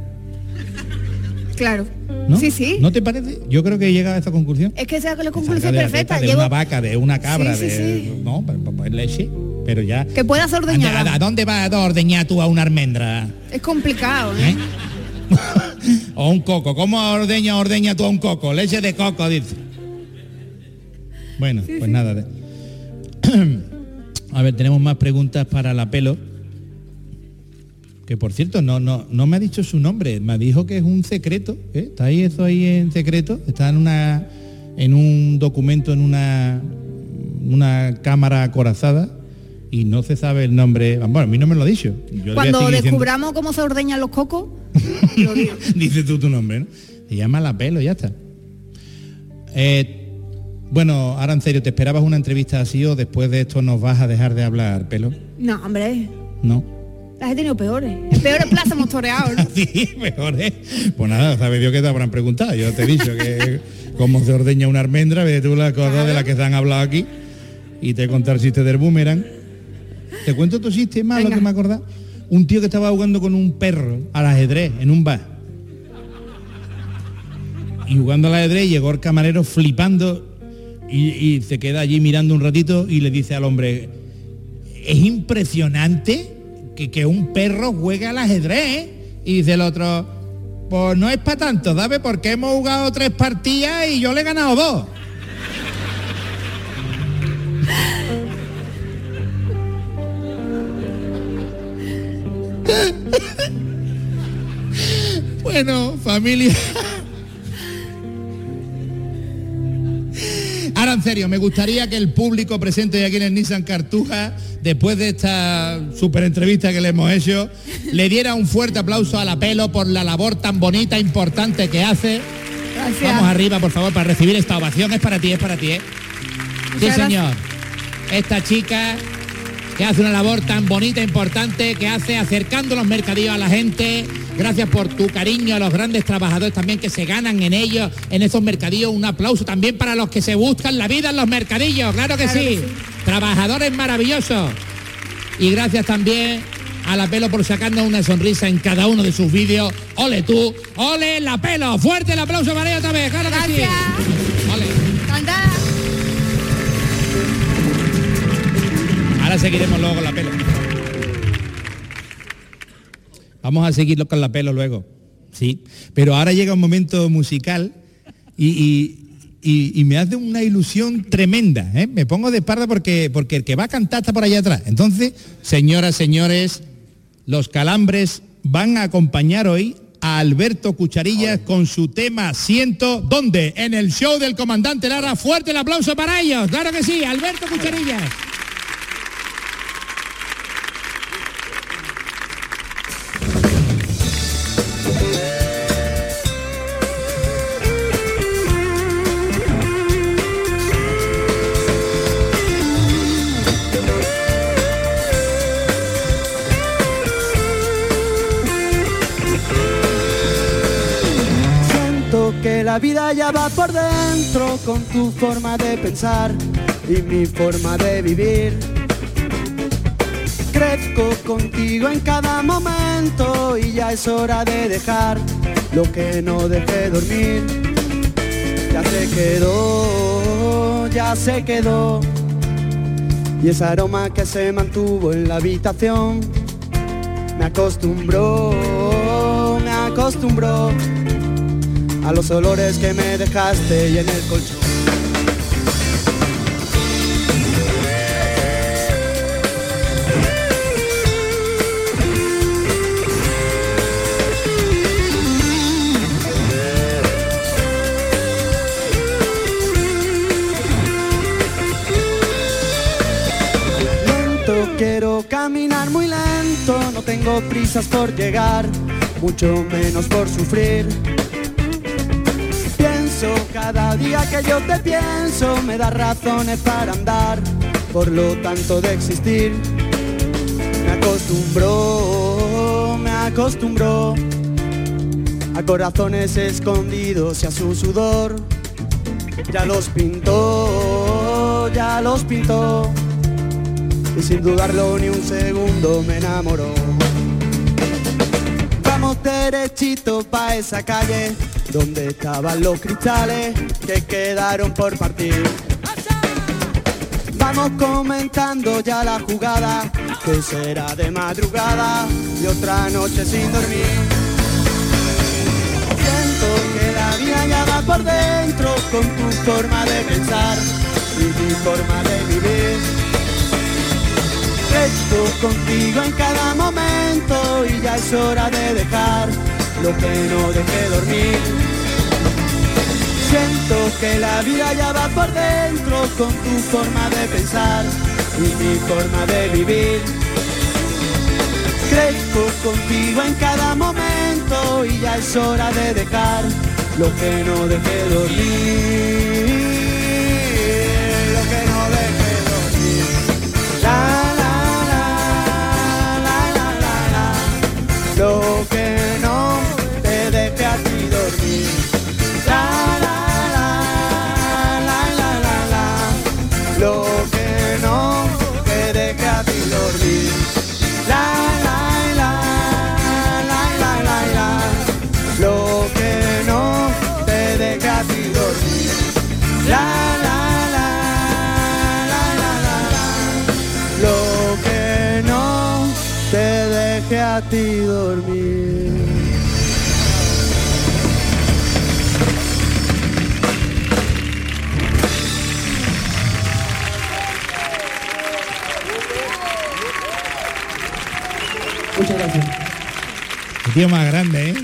claro. ¿No? Sí, sí. ¿No te parece? Yo creo que llega a esa conclusión. Es que esa es la conclusión perfecta. de Llevo- una vaca, de una cabra, Sí, sí, de. sí. No, pero, pero, pues leche. Pero ya. que pueda ser ¿A, dónde vas a ordeñar tú a una almendra? Es complicado, ¿eh? ¿Eh? o un coco. ¿Cómo ordeña, ordeña tú a un coco? Leche de coco, dice. Bueno, pues nada. de- a ver, tenemos más preguntas para la pelo. Que por cierto, no, no, no me ha dicho su nombre, me dijo que es un secreto. ¿eh? Está ahí eso ahí en secreto, está en una en un documento, en una una cámara acorazada y no se sabe el nombre. Bueno, a mí no me lo ha dicho. Yo Cuando diciendo- descubramos cómo se ordeñan los cocos, lo digo. Dice tú tu nombre, ¿no? Se llama La Pelo, ya está. Eh, bueno, ahora en serio, ¿te esperabas una entrevista así o después de esto nos vas a dejar de hablar, Pelo? No, hombre, No. las he tenido peores. En peores plazas hemos toreado, ¿no? Sí, mejor es. Pues nada, sabe Dios que te habrán preguntado. Yo te he dicho que cómo se ordeña una almendra, ve tú las cosas de las que se han hablado aquí y te he contado el chiste del boomerang. Te cuento otro chiste más, lo que me acordás. Un tío que estaba jugando con un perro al ajedrez en un bar. Y jugando al ajedrez llegó el camarero flipando y, y se queda allí mirando un ratito y le dice al hombre, es impresionante que, que un perro juegue al ajedrez. ¿eh?". Y dice el otro, pues no es para tanto, ¿sabes? Porque hemos jugado tres partidas y yo le he ganado dos. bueno, familia. Arancel serio, me gustaría que el público presente aquí en el Nissan Cartuja, después de esta super entrevista que le hemos hecho, le diera un fuerte aplauso a la pelo por la labor tan bonita, importante que hace. Gracias. Vamos arriba, por favor, para recibir esta ovación. Es para ti, es para ti, ¿eh? Sí, señor. Esta chica que hace una labor tan bonita, importante, que hace acercando los mercadillos a la gente. Gracias por tu cariño a los grandes trabajadores también que se ganan en ellos, en esos mercadillos. Un aplauso también para los que se buscan la vida en los mercadillos. Claro que, Claro sí. que sí. Trabajadores maravillosos. Y gracias también a la pelo por sacarnos una sonrisa en cada uno de sus vídeos. Ole tú, ole la pelo. Fuerte el aplauso para ella otra vez. Claro que sí. Ole. Ahora seguiremos luego con la pelo. Vamos a seguirlo con la pelo luego. Sí. Pero ahora llega un momento musical y, y- y- y me hace una ilusión tremenda. ¿eh? Me pongo de espalda porque, porque el que va a cantar está por allá atrás. Entonces, señoras, señores, los calambres van a acompañar hoy a Alberto Cucharillas con su tema Siento, ¿dónde? En el show del comandante Lara. Fuerte el aplauso para ellos. Claro que sí, Alberto Cucharillas. La vida ya va por dentro con tu forma de pensar y mi forma de vivir. Crezco contigo en cada momento y ya es hora de dejar lo que no dejé dormir. Ya se quedó, ya se quedó. Y ese aroma que se mantuvo en la habitación me acostumbró, me acostumbró a los olores que me dejaste y en el colchón. Lento, quiero caminar muy lento, no tengo prisas por llegar, mucho menos por sufrir. Cada día que yo te pienso, me da razones para andar, por lo tanto de existir. Me acostumbró, me acostumbró a corazones escondidos y a su sudor. Ya los pintó, ya los pintó y sin dudarlo ni un segundo me enamoró. Vamos derechito pa' esa calle donde estaban los cristales que quedaron por partir. Vamos comentando ya la jugada que será de madrugada y otra noche sin dormir. Siento que la vida ya va por dentro con tu forma de pensar y mi forma de vivir. Crezco contigo en cada momento y ya es hora de dejar lo que no dejé dormir. Siento que la vida ya va por dentro con tu forma de pensar y mi forma de vivir. Crezco contigo en cada momento y ya es hora de dejar lo que no dejé dormir. Lo que no dejé dormir. La, la, la, la, la, la, la. Lo que a ti dormir. Muchas gracias. Qué tío más grande, ¿eh?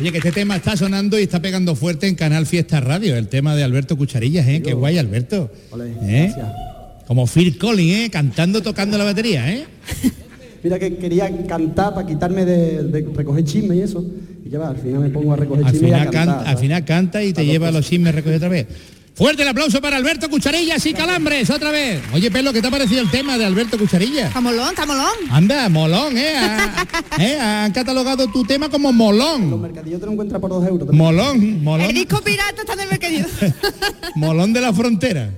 Oye, que este tema está sonando y está pegando fuerte en Canal Fiesta Radio, el tema de Alberto Cucharillas, ¿eh? Qué guay, Alberto. Ole, ¿Eh? gracias. Como Phil Collins, ¿eh? Cantando, tocando la batería, ¿eh? Mira que quería cantar para quitarme de, de recoger chisme y eso. Y ya va, al final me pongo a recoger Al chisme y a final, cantar. canta, al final canta y te lleva cosas. los chismes recoge otra vez. Fuerte el aplauso para Alberto Cucharillas y Calambres, otra vez. Oye, Pelo, ¿qué te ha parecido el tema de Alberto Cucharillas? Está molón, está molón. Anda, molón, ¿eh? Ha- ¿eh? Han catalogado tu tema como Los molón. mercadillos te lo encuentras por dos euros. también. Molón, El molón, disco pirata está en el mercadillo. molón de la frontera.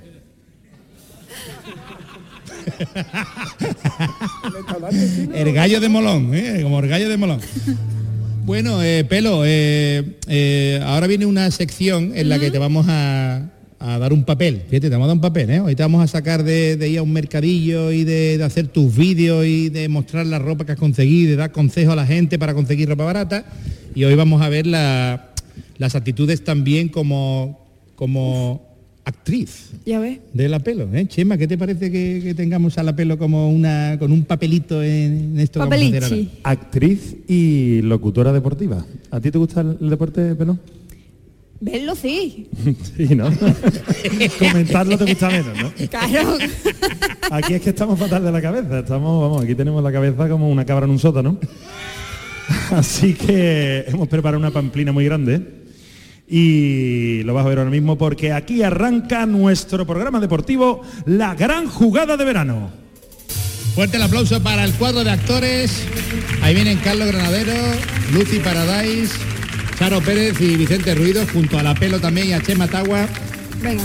El gallo de Molón, ¿eh? como el gallo de Molón. Bueno, eh, Pelo, eh, ahora viene una sección en la que te vamos a, a dar un papel. Fíjate, te vamos a dar un papel, ¿eh? Hoy te vamos a sacar de, de ir a un mercadillo y de, de hacer tus vídeos y de mostrar la ropa que has conseguido, de dar consejos a la gente para conseguir ropa barata. Y hoy vamos a ver la- las actitudes también como, como actriz ya ves. de la pelo, ¿eh? Chema, ¿qué te parece que, que tengamos a la pelo como una con un papelito en, en esto que vamos a hacer ahora? Papelichi. Actriz y locutora deportiva. ¿A ti te gusta el, el deporte, Pelo? Verlo sí. Sí, ¿no? Comentarlo te gusta menos, ¿no? Claro. Aquí es que estamos fatal de la cabeza. Estamos, vamos, aquí tenemos la cabeza como una cabra en un sótano. Así que hemos preparado una pamplina muy grande. Y lo vas a ver ahora mismo porque aquí arranca nuestro programa deportivo La Gran Jugada de Verano. Fuerte el aplauso para el cuadro de actores. Ahí vienen Carlos Granadero, Lucy Paradise, Charo Pérez y Vicente Ruido, junto a la pelo también y a Chema Tagua. Venga.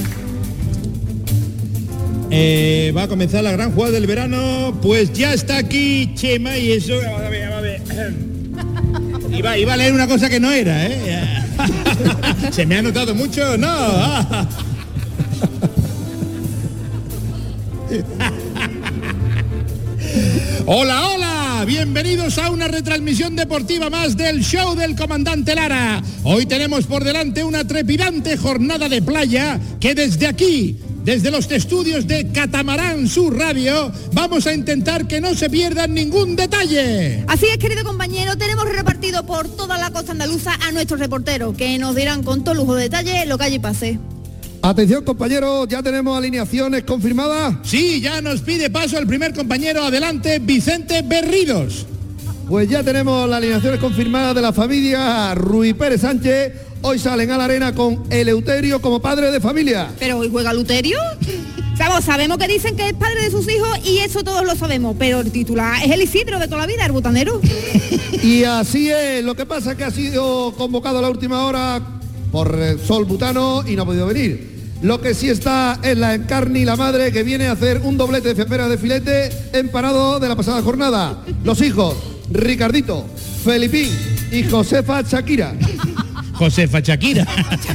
Eh, va a comenzar la gran jugada del verano. Pues ya está aquí Chema y eso. Vamos a ver, vamos a ver. Iba, iba a leer una cosa que no era, ¿eh? Se me ha notado mucho, no. Hola, hola, bienvenidos a una retransmisión deportiva más del show del comandante Lara. Hoy tenemos por delante una trepidante jornada de playa que desde aquí, desde los estudios de Catamarán Sur Radio, vamos a intentar que no se pierdan ningún detalle. Así es, querido compañero, tenemos repartido por toda la costa andaluza a nuestros reporteros, que nos dirán con todo lujo de detalle lo que allí pase. Atención compañeros, ya tenemos alineaciones confirmadas. Sí, ya nos pide paso el primer compañero adelante, Vicente Berridos. Pues ya tenemos las alineaciones confirmadas de la familia Rui Pérez Sánchez. Hoy salen a la arena con Eleuterio como padre de familia. Pero hoy juega Luterio. Vamos, sabemos que dicen que es padre de sus hijos y eso todos lo sabemos, pero el titular es el Isidro de toda la vida, el butanero. Y así es, lo que pasa es que ha sido convocado a la última hora por Sol Butano y no ha podido venir. Lo que sí está es la Encarni, la madre, que viene a hacer un doblete de fepera de filete empanado de la pasada jornada. Los hijos, Ricardito, Felipín y Josefa Shakira. Josefa Shakira.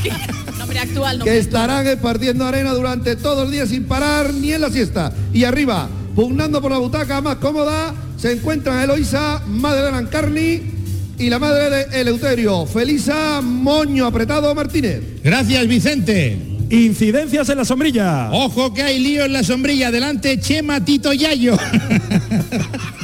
Nombre actual, que estarán esparciendo arena durante todo el día sin parar ni en la siesta. Y arriba, pugnando por la butaca más cómoda, se encuentran Eloisa, madre de Lancarni, y la madre de Eleuterio, Felisa Moño Apretado Martínez. Gracias, Vicente. Incidencias en la sombrilla. Ojo que hay lío en la sombrilla. Adelante, Chema Tito Yayo.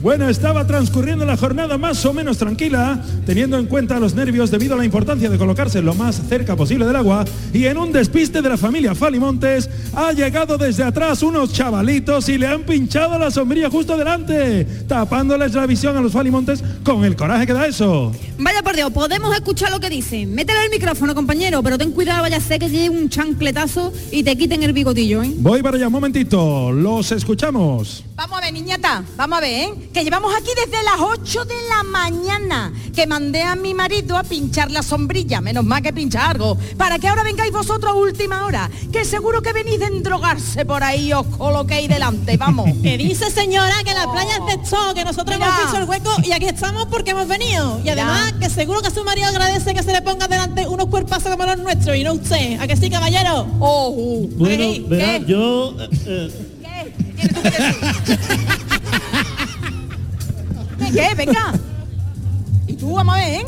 Bueno, estaba transcurriendo la jornada más o menos tranquila, teniendo en cuenta los nervios debido a la importancia de colocarse lo más cerca posible del agua y en un despiste de la familia Falimontes ha llegado desde atrás unos chavalitos y le han pinchado la sombrilla justo delante, tapándoles la visión a los Falimontes con el coraje que da eso. Vaya por Dios, podemos escuchar lo que dicen. Métele el micrófono, compañero, pero ten cuidado, vaya a ser que llegue un chancletazo y te quiten el bigotillo, ¿eh? Voy para allá un momentito, los escuchamos. Vamos a ver, niñata, vamos a ver, ¿eh? Que llevamos aquí desde las 8 de la mañana, que mandé a mi marido a pinchar la sombrilla, menos mal que pincha algo, para que ahora vengáis vosotros a última hora, que seguro que venís de endrogarse por ahí, os coloquéis delante, vamos. Que dice señora que la playa es de esto, que nosotros Mira. hemos visto el hueco y aquí estamos porque hemos venido. Y además que seguro que su marido agradece que se le ponga delante unos cuerpazos como los nuestros y no usted. ¿A que sí, caballero? Oh, uh. Bueno, ¿Qué? verá, yo... eh, ¿Qué? ¿Tienes tú que decir? ¿Qué, ¿Qué? Venga. Y tú, vamos a ver, ¿eh?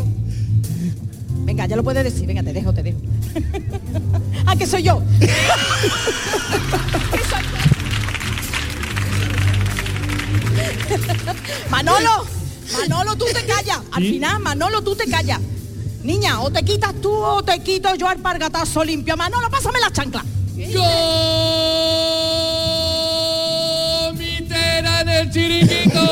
Venga, ya lo puedes decir. Venga, te dejo, te dejo. ah, que soy yo. Que soy yo. Manolo, Manolo, tú te callas. Al ¿Sí? final, Manolo, tú te callas. Niña, o te quitas tú o te quito yo alpargatazo limpio. Manolo, pásame la chancla. Chiringuito.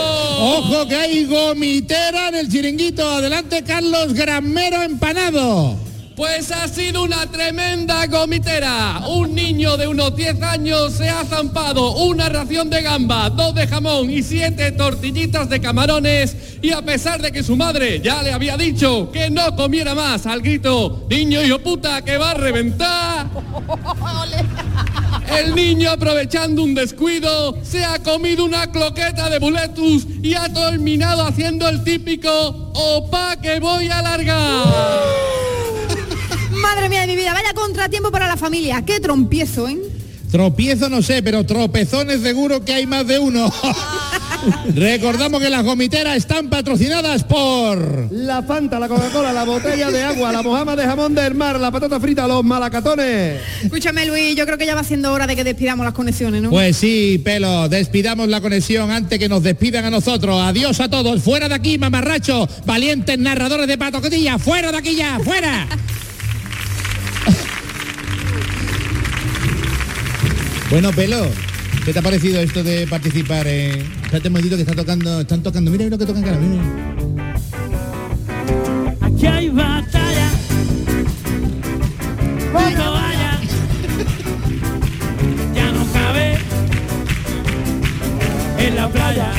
Ojo que hay gomitera en el chiringuito. Adelante Carlos Gramero empanado. Pues ha sido una tremenda gomitera. Un niño de unos 10 años se ha zampado una ración de gamba, dos de jamón y siete tortillitas de camarones. Y a pesar de que su madre ya le había dicho que no comiera más al grito, niño hijo puta que va a reventar. El niño aprovechando un descuido se ha comido una cloqueta de buletus y ha terminado haciendo el típico opa que voy a largar. Madre mía de mi vida, vaya contratiempo para la familia. Qué trompiezo, ¿eh? Tropiezo no sé, pero tropezones seguro que hay más de uno. Recordamos que las gomiteras están patrocinadas por... La Fanta, la Coca-Cola, la botella de agua, la mojama de jamón del mar, la patata frita, los malacatones. Escúchame, Luis, yo creo que ya va siendo hora de que despidamos las conexiones, ¿no? Pues sí, pelo, despidamos la conexión antes que nos despidan a nosotros. Adiós a todos, fuera de aquí, mamarracho, valientes narradores de patocotilla, fuera de aquí ya, fuera. Bueno, pelo, ¿qué te ha parecido esto de participar en... Espérate un momentito que está tocando, están tocando, mira lo que tocan cara, mira. Aquí hay batalla. No vaya. Ya no cabe en la playa.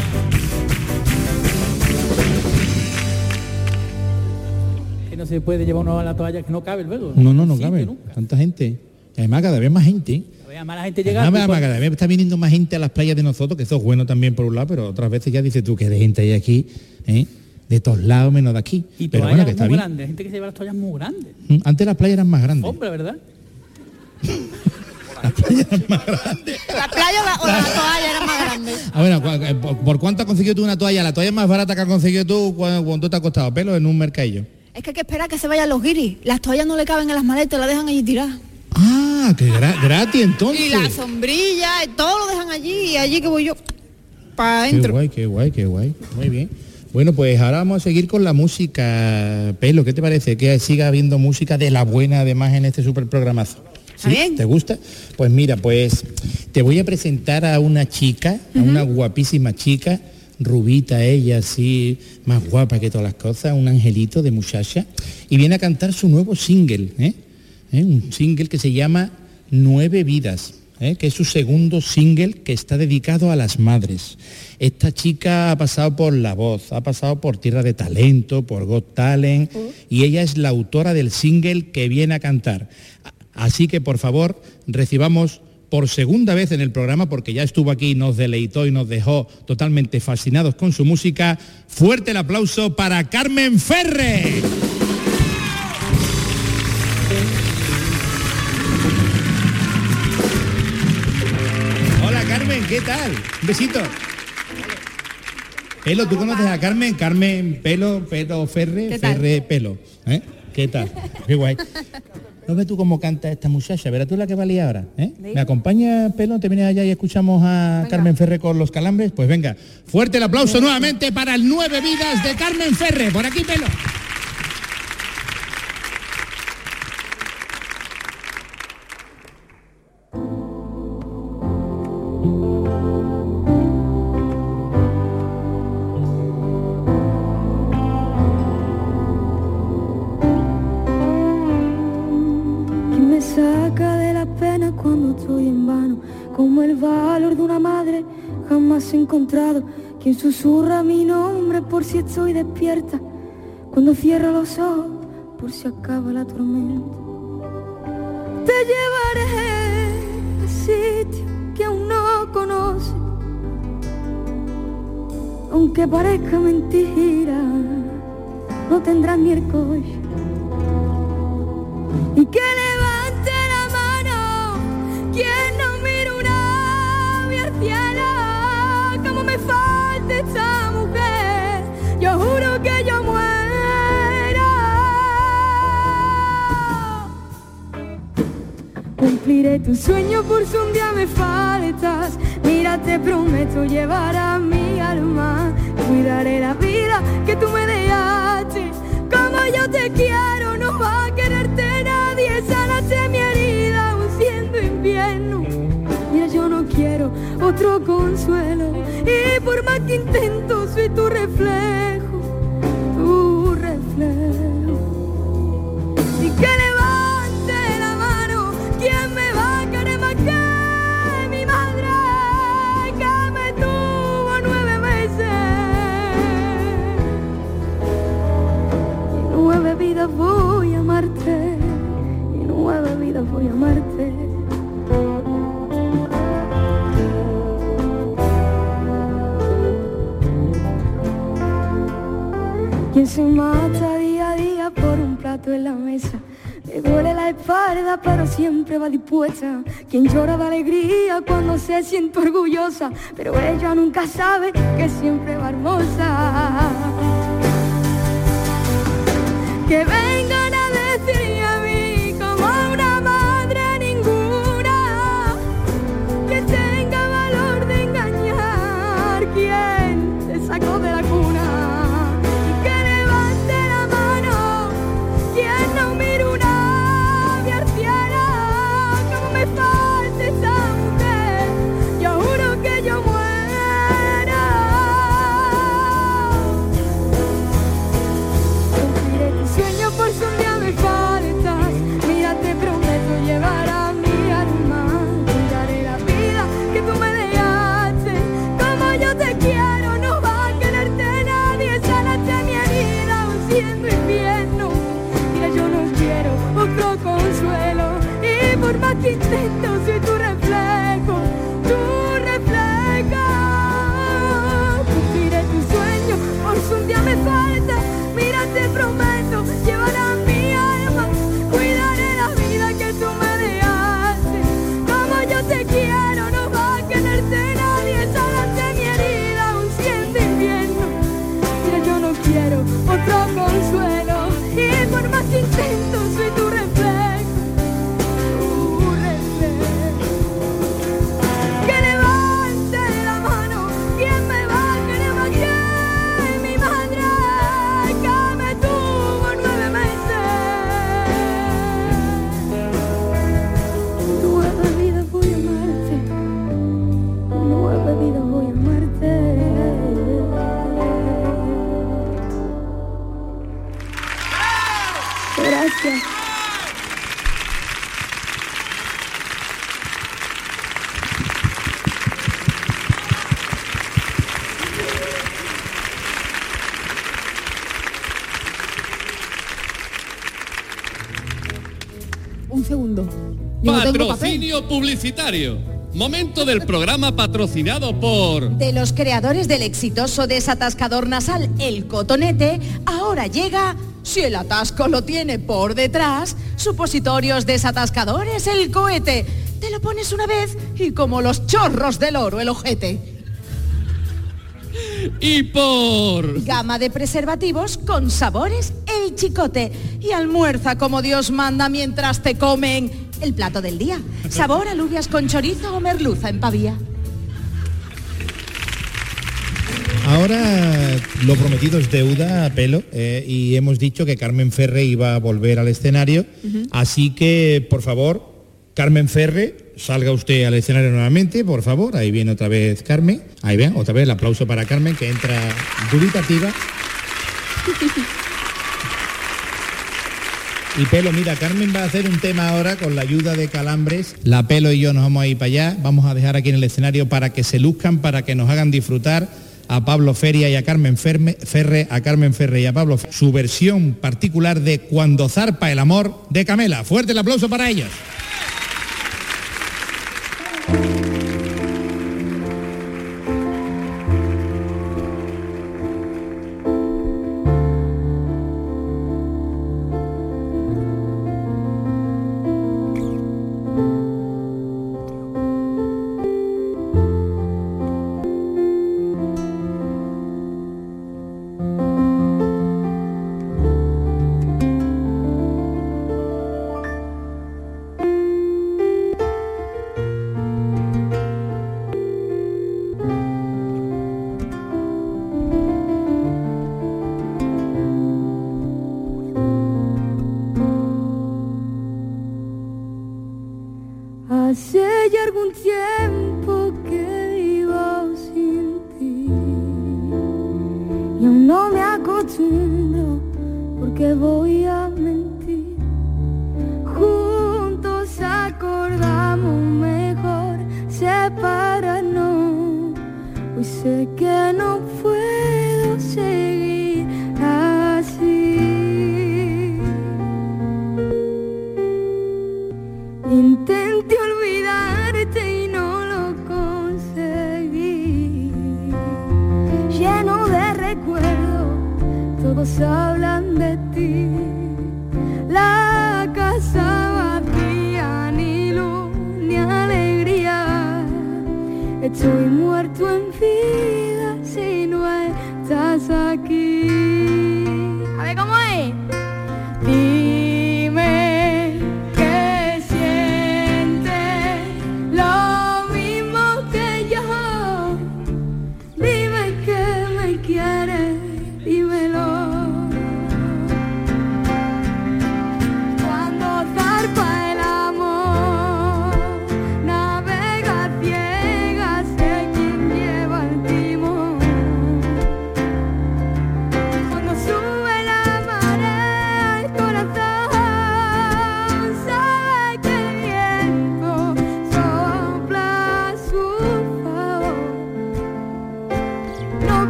Que no se puede llevar uno a la toalla que no cabe luego. No, no, no cabe. nunca. Tanta gente. Además cada vez más gente. Además la gente llega Además, tipo- además, cada vez está viniendo más gente a las playas de nosotros, que eso es bueno también por un lado, pero otras veces ya dices tú que de gente hay aquí, ¿eh? de todos lados menos de aquí. y pero bueno, que está muy bien. grandes, gente que se lleva las toallas muy grandes. Mm, Antes las playas eran más grandes. Hombre, ¿verdad? La playa o la, o la toalla eran más grandes. Eh, ¿por, por cuánto has conseguido tú una toalla? La toalla más barata que has conseguido tú, ¿cu- ¿cuánto te ha costado pelo en un mercadillo? Es que hay que esperar a que se vayan los guiris. Las toallas no le caben en las maletas, las dejan allí tiradas. Ah, que gra- gratis entonces. Y la sombrilla, y todo lo dejan allí y allí que voy yo para Qué adentro. guay, qué guay, qué guay. Muy bien. Bueno, pues ahora vamos a seguir con la música. Pelo, ¿qué te parece? Que siga habiendo música de la buena además en este super programazo. ¿Sí? ¿Te gusta? Pues mira, pues te voy a presentar a una chica, a una guapísima chica, rubita ella, así, más guapa que todas las cosas, un angelito de muchacha, y viene a cantar su nuevo single, ¿eh? ¿Eh? un single que se llama Nueve Vidas. ¿eh? que es su segundo single que está dedicado a las madres. Esta chica ha pasado por La Voz, ha pasado por Tierra de Talento, por Got Talent, y ella es la autora del single que viene a cantar. Así que por favor recibamos por segunda vez en el programa, porque ya estuvo aquí, nos deleitó y nos dejó totalmente fascinados con su música, fuerte el aplauso para Carmen Ferre. ¿Qué tal? Un besito. Pelo, ¿tú conoces a Carmen? Carmen, pelo, pelo, ferre, ferre, pelo. ¿eh? ¿Qué tal? Qué guay. ¿No ves tú cómo canta esta muchacha? Verás tú la que valía ahora. ¿eh? ¿Me acompaña, pelo? ¿Te vienes allá y escuchamos a Carmen Ferre con los calambres? Pues venga, fuerte el aplauso nuevamente para el Nueve Vidas de Carmen Ferre. Por aquí, pelo. Saca de la pena cuando estoy en vano, como el valor de una madre jamás he encontrado, quien susurra mi nombre por si estoy despierta, cuando cierro los ojos por si acaba la tormenta. Te llevaré a sitio que aún no conoces, aunque parezca mentira, no tendrás el coche y que levante cumpliré tu sueño por si un día me faltas. Mira te prometo llevar a mi alma. Cuidaré la vida que tú me dejaste. Otro consuelo. Y por más que intento, soy tu reflejo, tu reflejo. Y que levante la mano, ¿quién me va a querer más que mi madre? Que me tuvo nueve meses. Y nueve vidas voy a amarte. Y nueve vidas voy a amarte. Se mata día a día por un plato en la mesa. Le duele la espalda, pero siempre va dispuesta. Quien llora de alegría cuando se siente orgullosa, pero ella nunca sabe que siempre va hermosa. Que vengan por más publicitario. Momento del programa patrocinado por... De los creadores del exitoso desatascador nasal El Cotonete, ahora llega, si el atasco lo tiene por detrás, supositorios desatascadores El Cohete. Te lo pones una vez y como los chorros del oro el ojete. Y por... Gama de preservativos con sabores El Chicote. Y almuerza como Dios manda mientras te comen el plato del día. Sabor alubias con chorizo o merluza en pavía. Ahora lo prometido es deuda a pelo eh, y hemos dicho que Carmen Ferre iba a volver al escenario, así que por favor, Carmen Ferre, salga usted al escenario nuevamente, por favor, ahí viene otra vez Carmen, ahí ven, otra vez el aplauso para Carmen que entra dubitativa. Y Pelo, mira, Carmen va a hacer un tema ahora con la ayuda de Calambres. La Pelo y yo nos vamos a ir para allá. Vamos a dejar aquí en el escenario para que se luzcan, para que nos hagan disfrutar a Pablo Feria y a Carmen Ferre, a Carmen Ferre y a Pablo su versión particular de Cuando zarpa el amor de Camela. Fuerte el aplauso para ellos.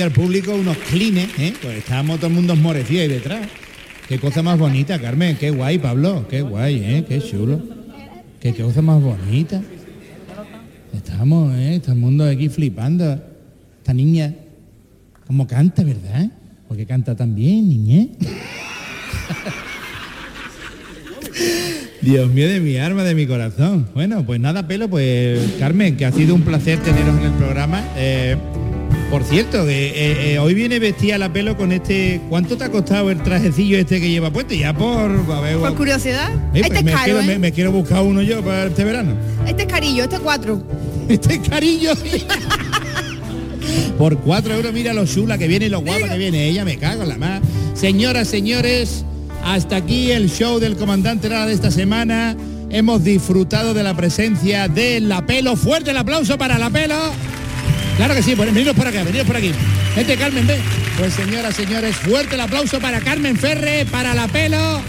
Al público unos clines, ¿eh? Pues estábamos todo el mundo esmorecido ahí detrás. Qué cosa más bonita, Carmen. Qué guay, Pablo. Qué guay, ¿eh? Qué chulo. Qué cosa más bonita. Estamos, ¿eh? Está el mundo aquí flipando. Esta niña, como canta, ¿verdad? Porque canta tan bien, niñez. Dios mío de mi arma, de mi corazón. Bueno, pues nada, pelo, pues Carmen, que ha sido un placer teneros en el programa. Eh, por cierto, que eh, eh, hoy viene vestida la pelo con este. ¿Cuánto te ha costado el trajecillo este que lleva puesto? Ya por. A ver, Por curiosidad. Eh, este pues es me, caro, quiero, ¿eh? me- me quiero buscar uno yo para este verano. Este es carillo, este es cuatro. Este es carillo. Por cuatro euros, mira lo chula que viene y lo guapa que viene. Ella me cago en la más. Señoras, señores, hasta aquí el show del comandante Lara de esta semana. Hemos disfrutado de la presencia de La Pelo. Fuerte el aplauso para La Pelo. Claro que sí, pues venidos por acá, venidos por aquí. Gente, Carmen, ve. Pues señoras, señores, fuerte el aplauso para Carmen Ferre, para La Pelo,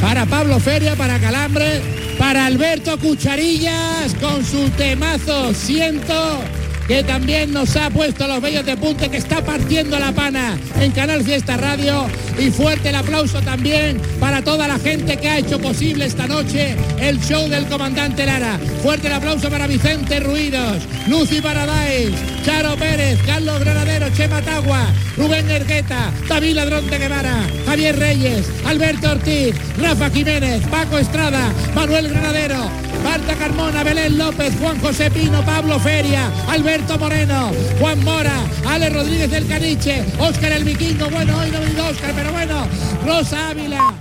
para Pablo Feria, para Calambre, para Alberto Cucharillas con su temazo Siento que también nos ha puesto los bellos de punte que está partiendo la pana en Canal Fiesta Radio y fuerte el aplauso también para toda la gente que ha hecho posible esta noche el show del comandante Lara. Fuerte el aplauso para Vicente Ruidos, Lucy Paradise, Charo Pérez, Carlos Granadero, Chema Tagua, Rubén Ergueta, David Ladrón de Guevara, Javier Reyes, Alberto Ortiz, Rafa Jiménez, Paco Estrada, Manuel Granadero, Marta Carmona, Belén López, Juan José Pino, Pablo Feria, Alberto Moreno, Juan Mora, Ale Rodríguez del Caniche, Óscar el Vikingo, bueno, hoy no venido Óscar, pero bueno, Rosa Ávila,